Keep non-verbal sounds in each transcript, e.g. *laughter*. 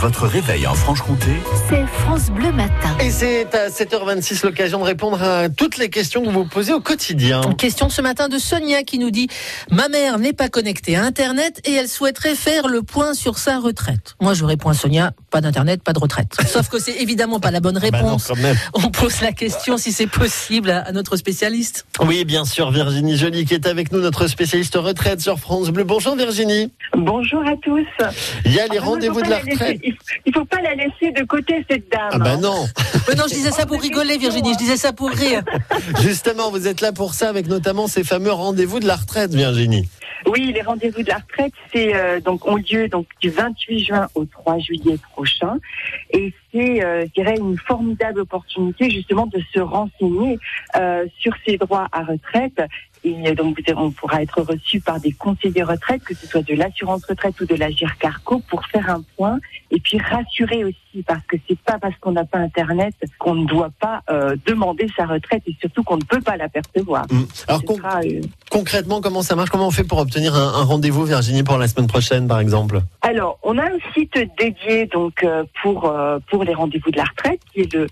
Votre réveil en Franche-Comté, c'est France Bleu Matin. Et c'est à 7h26 l'occasion de répondre à toutes les questions que vous vous posez au quotidien. Question ce matin de Sonia qui nous dit Ma mère n'est pas connectée à Internet et elle souhaiterait faire le point sur sa retraite. Moi je réponds à Sonia pas d'Internet, pas de retraite. *laughs* Sauf que c'est évidemment pas la bonne Bah non, réponse. quand même. On pose la question si c'est possible à notre spécialiste. Oui, bien sûr, Virginie Joly qui est avec nous, notre spécialiste retraite sur France Bleu. Bonjour Virginie. Bonjour à tous. Il y a les Ah, rendez-vous de la retraite. Il- Il faut pas la laisser de côté cette dame. Ah bah non, Mais non, je disais ça pour rigoler, Virginie. Je disais ça pour rire. *laughs* justement, vous êtes là pour ça avec notamment ces fameux rendez-vous de la retraite, Virginie. Oui, les rendez-vous de la retraite, c'est euh, donc ont lieu donc du 28 juin au 3 juillet prochain, et c'est, euh, je dirais, une formidable opportunité justement de se renseigner euh, sur ses droits à retraite. Et donc, on pourra être reçu par des conseillers retraite, que ce soit de l'assurance retraite ou de la GIRCARCO, pour faire un point et puis rassurer aussi, parce que c'est pas parce qu'on n'a pas Internet qu'on ne doit pas euh, demander sa retraite et surtout qu'on ne peut pas l'apercevoir. Mm. Alors Ce con- sera, euh, concrètement, comment ça marche? Comment on fait pour obtenir un, un rendez-vous, Virginie, pour la semaine prochaine, par exemple? Alors, on a un site dédié donc euh, pour pour les rendez-vous de la retraite qui est le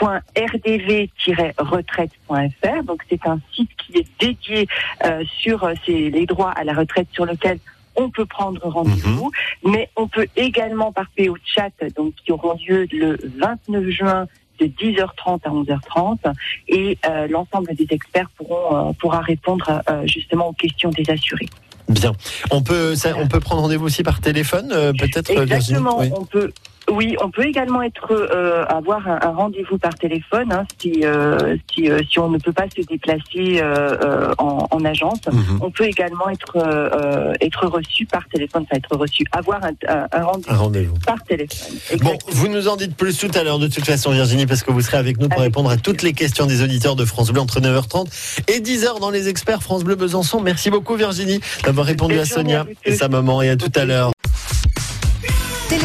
www.rdv-retraite.fr. Donc, c'est un site qui est dédié euh, sur euh, ces- les droits à la retraite sur lequel on peut prendre rendez-vous, mais on peut également par PO chat, donc qui auront lieu le 29 juin de 10h30 à 11h30 et euh, l'ensemble des experts pourront euh, pourra répondre euh, justement aux questions des assurés. Bien. On peut, ça- on peut prendre rendez-vous aussi par téléphone, euh, peut-être, Exactement. Oui. On peut. Oui, on peut également être euh, avoir un, un rendez-vous par téléphone hein, si euh, si, euh, si on ne peut pas se déplacer euh, euh, en, en agence. Mhm. On peut également être euh, être reçu par téléphone, enfin être reçu, avoir un, un- rendez-vous Un rendez-vous. par téléphone. Bon, vous nous en dites plus tout à l'heure de toute façon, Virginie, parce que vous serez avec nous pour Avec répondre à toutes les questions des auditeurs de France Bleu entre 9h30 et 10h dans les experts France Bleu Besançon. Merci beaucoup, Virginie, d'avoir répondu à à Sonia vous et sa maman et à tout à l'heure.